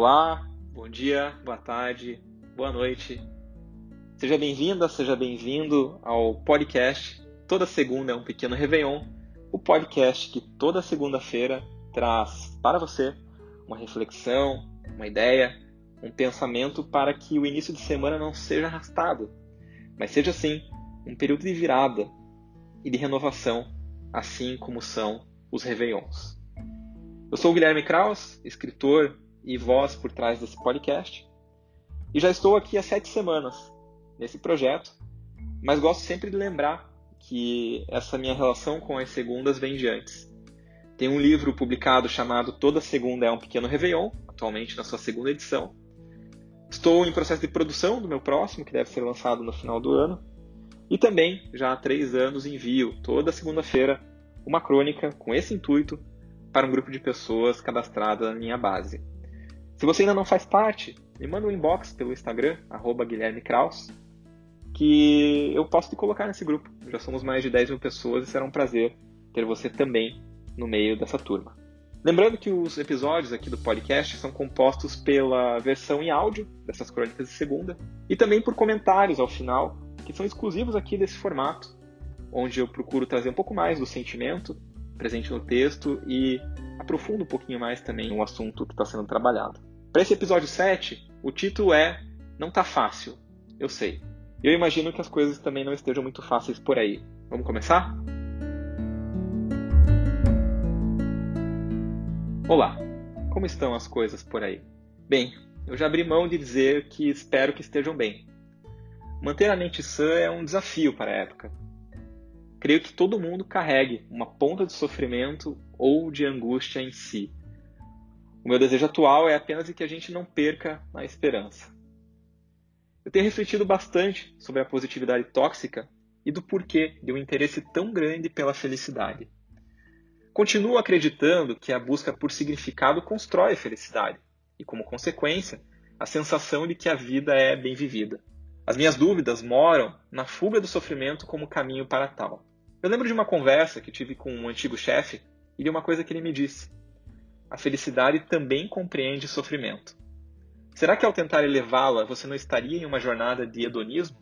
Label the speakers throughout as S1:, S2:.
S1: Olá, bom dia, boa tarde, boa noite. Seja bem-vinda, seja bem-vindo ao podcast Toda Segunda é um Pequeno Réveillon, o podcast que toda segunda-feira traz para você uma reflexão, uma ideia, um pensamento para que o início de semana não seja arrastado, mas seja sim um período de virada e de renovação, assim como são os Réveillons. Eu sou o Guilherme Kraus, escritor e voz por trás desse podcast, e já estou aqui há sete semanas nesse projeto, mas gosto sempre de lembrar que essa minha relação com as segundas vem de antes. Tem um livro publicado chamado Toda Segunda é um Pequeno Réveillon, atualmente na sua segunda edição. Estou em processo de produção do meu próximo, que deve ser lançado no final do ano. E também, já há três anos, envio toda segunda-feira uma crônica com esse intuito para um grupo de pessoas cadastrada na minha base. Se você ainda não faz parte, me manda um inbox pelo Instagram, arroba Guilherme Kraus, que eu posso te colocar nesse grupo. Já somos mais de 10 mil pessoas e será um prazer ter você também no meio dessa turma. Lembrando que os episódios aqui do podcast são compostos pela versão em áudio dessas crônicas de segunda e também por comentários ao final, que são exclusivos aqui desse formato, onde eu procuro trazer um pouco mais do sentimento presente no texto e aprofundo um pouquinho mais também o assunto que está sendo trabalhado. Para esse episódio 7, o título é Não tá fácil, eu sei. Eu imagino que as coisas também não estejam muito fáceis por aí. Vamos começar? Olá, como estão as coisas por aí? Bem, eu já abri mão de dizer que espero que estejam bem. Manter a mente sã é um desafio para a época. Creio que todo mundo carregue uma ponta de sofrimento ou de angústia em si. O meu desejo atual é apenas que a gente não perca a esperança. Eu tenho refletido bastante sobre a positividade tóxica e do porquê de um interesse tão grande pela felicidade. Continuo acreditando que a busca por significado constrói a felicidade e, como consequência, a sensação de que a vida é bem vivida. As minhas dúvidas moram na fuga do sofrimento como caminho para tal. Eu lembro de uma conversa que tive com um antigo chefe e de uma coisa que ele me disse. A felicidade também compreende sofrimento. Será que ao tentar elevá-la você não estaria em uma jornada de hedonismo?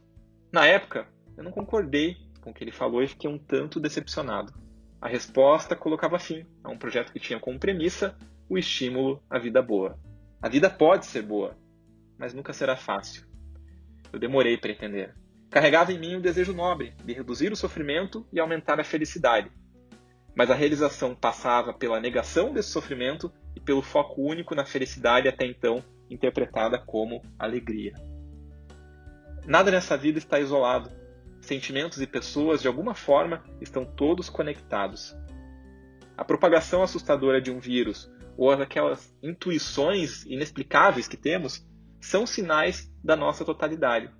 S1: Na época, eu não concordei com o que ele falou e fiquei um tanto decepcionado. A resposta colocava fim a um projeto que tinha como premissa o estímulo à vida boa. A vida pode ser boa, mas nunca será fácil. Eu demorei para entender. Carregava em mim um desejo nobre de reduzir o sofrimento e aumentar a felicidade. Mas a realização passava pela negação desse sofrimento e pelo foco único na felicidade até então interpretada como alegria. Nada nessa vida está isolado. Sentimentos e pessoas, de alguma forma, estão todos conectados. A propagação assustadora de um vírus ou aquelas intuições inexplicáveis que temos são sinais da nossa totalidade.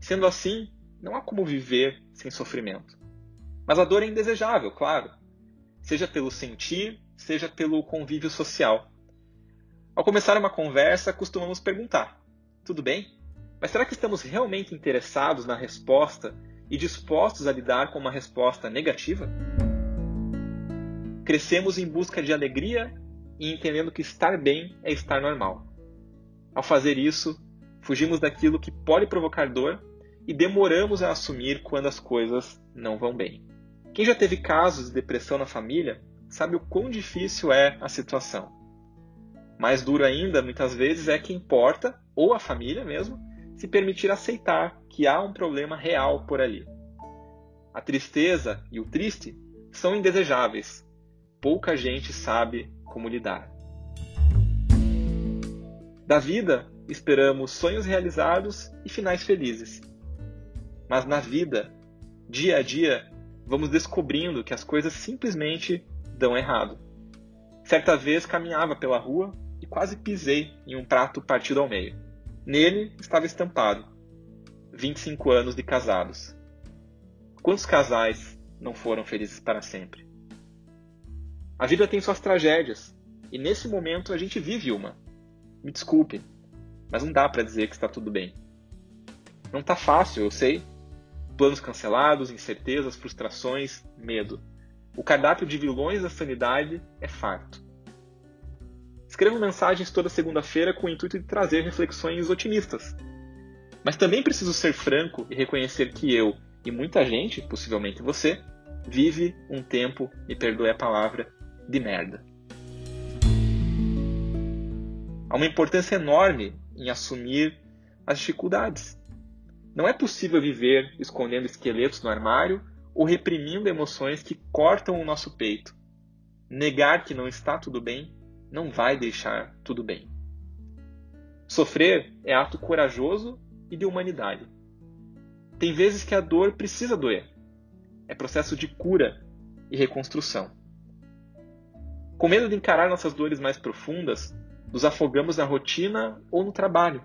S1: Sendo assim, não há como viver sem sofrimento. Mas a dor é indesejável, claro, seja pelo sentir, seja pelo convívio social. Ao começar uma conversa, costumamos perguntar: tudo bem? Mas será que estamos realmente interessados na resposta e dispostos a lidar com uma resposta negativa? Crescemos em busca de alegria e entendendo que estar bem é estar normal. Ao fazer isso, fugimos daquilo que pode provocar dor e demoramos a assumir quando as coisas não vão bem. Quem já teve casos de depressão na família sabe o quão difícil é a situação. Mais duro ainda, muitas vezes, é quem porta, ou a família mesmo, se permitir aceitar que há um problema real por ali. A tristeza e o triste são indesejáveis. Pouca gente sabe como lidar. Da vida, esperamos sonhos realizados e finais felizes. Mas na vida, dia a dia, vamos descobrindo que as coisas simplesmente dão errado. Certa vez caminhava pela rua e quase pisei em um prato partido ao meio. Nele estava estampado: 25 anos de casados. Quantos casais não foram felizes para sempre? A vida tem suas tragédias, e nesse momento a gente vive uma. Me desculpe, mas não dá para dizer que está tudo bem. Não tá fácil, eu sei. Planos cancelados, incertezas, frustrações, medo. O cardápio de vilões da sanidade é farto. Escrevo mensagens toda segunda-feira com o intuito de trazer reflexões otimistas. Mas também preciso ser franco e reconhecer que eu e muita gente, possivelmente você, vive um tempo, me perdoe a palavra, de merda. Há uma importância enorme em assumir as dificuldades. Não é possível viver escondendo esqueletos no armário ou reprimindo emoções que cortam o nosso peito. Negar que não está tudo bem não vai deixar tudo bem. Sofrer é ato corajoso e de humanidade. Tem vezes que a dor precisa doer. É processo de cura e reconstrução. Com medo de encarar nossas dores mais profundas, nos afogamos na rotina ou no trabalho.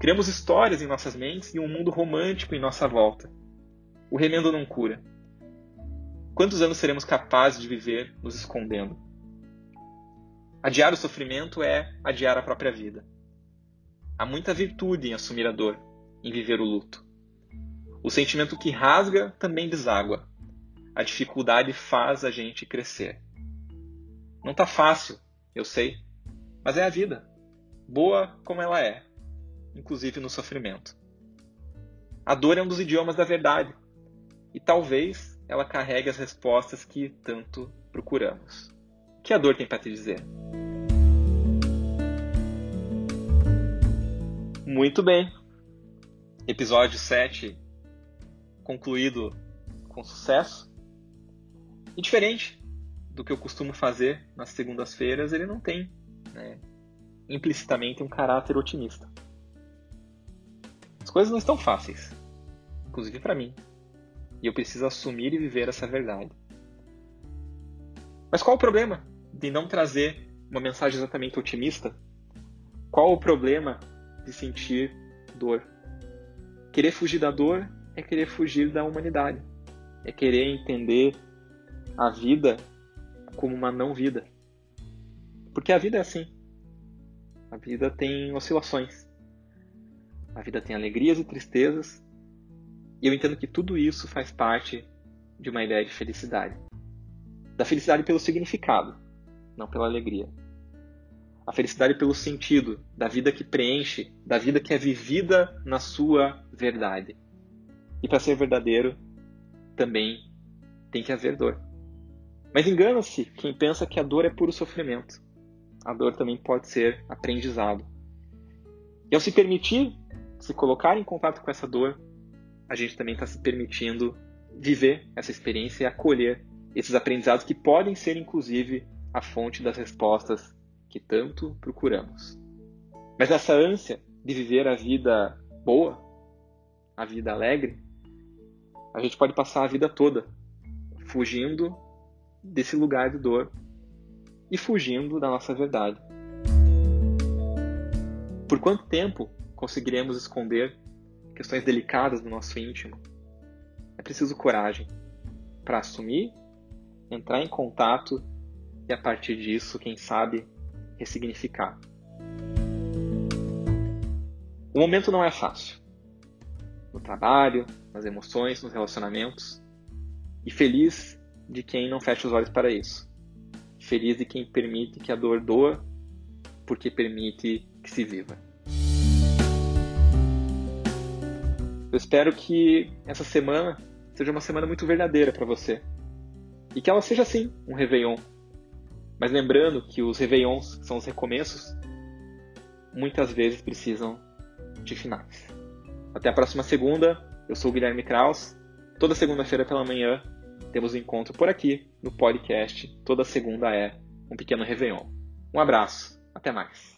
S1: Criamos histórias em nossas mentes e um mundo romântico em nossa volta. O remendo não cura. Quantos anos seremos capazes de viver nos escondendo? Adiar o sofrimento é adiar a própria vida. Há muita virtude em assumir a dor, em viver o luto. O sentimento que rasga também deságua. A dificuldade faz a gente crescer. Não tá fácil, eu sei, mas é a vida. Boa como ela é, inclusive no sofrimento. A dor é um dos idiomas da verdade, e talvez ela carregue as respostas que tanto procuramos. O que a dor tem para te dizer? Muito bem. Episódio 7 concluído com sucesso. E diferente do que eu costumo fazer nas segundas-feiras, ele não tem né, implicitamente um caráter otimista. As coisas não estão fáceis, inclusive para mim. E eu preciso assumir e viver essa verdade. Mas qual o problema de não trazer uma mensagem exatamente otimista? Qual o problema de sentir dor? Querer fugir da dor é querer fugir da humanidade, é querer entender a vida como uma não vida. Porque a vida é assim. A vida tem oscilações. A vida tem alegrias e tristezas. E eu entendo que tudo isso faz parte de uma ideia de felicidade da felicidade pelo significado, não pela alegria. A felicidade pelo sentido, da vida que preenche, da vida que é vivida na sua verdade. E para ser verdadeiro, também tem que haver dor. Mas engana-se quem pensa que a dor é puro sofrimento. A dor também pode ser aprendizado. E ao se permitir se colocar em contato com essa dor, a gente também está se permitindo viver essa experiência e acolher esses aprendizados que podem ser, inclusive, a fonte das respostas que tanto procuramos. Mas nessa ânsia de viver a vida boa, a vida alegre, a gente pode passar a vida toda fugindo desse lugar de dor e fugindo da nossa verdade. Por quanto tempo conseguiremos esconder questões delicadas do nosso íntimo? É preciso coragem para assumir entrar em contato e a partir disso, quem sabe, ressignificar. O momento não é fácil. No trabalho, nas emoções, nos relacionamentos. E feliz de quem não fecha os olhos para isso. Feliz de quem permite que a dor doa, porque permite que se viva. Eu espero que essa semana seja uma semana muito verdadeira para você. E que ela seja assim, um Réveillon. Mas lembrando que os Réveillons, que são os recomeços, muitas vezes precisam de finais. Até a próxima segunda, eu sou o Guilherme Kraus. Toda segunda-feira pela manhã temos um encontro por aqui no podcast. Toda segunda é um pequeno Réveillon. Um abraço, até mais.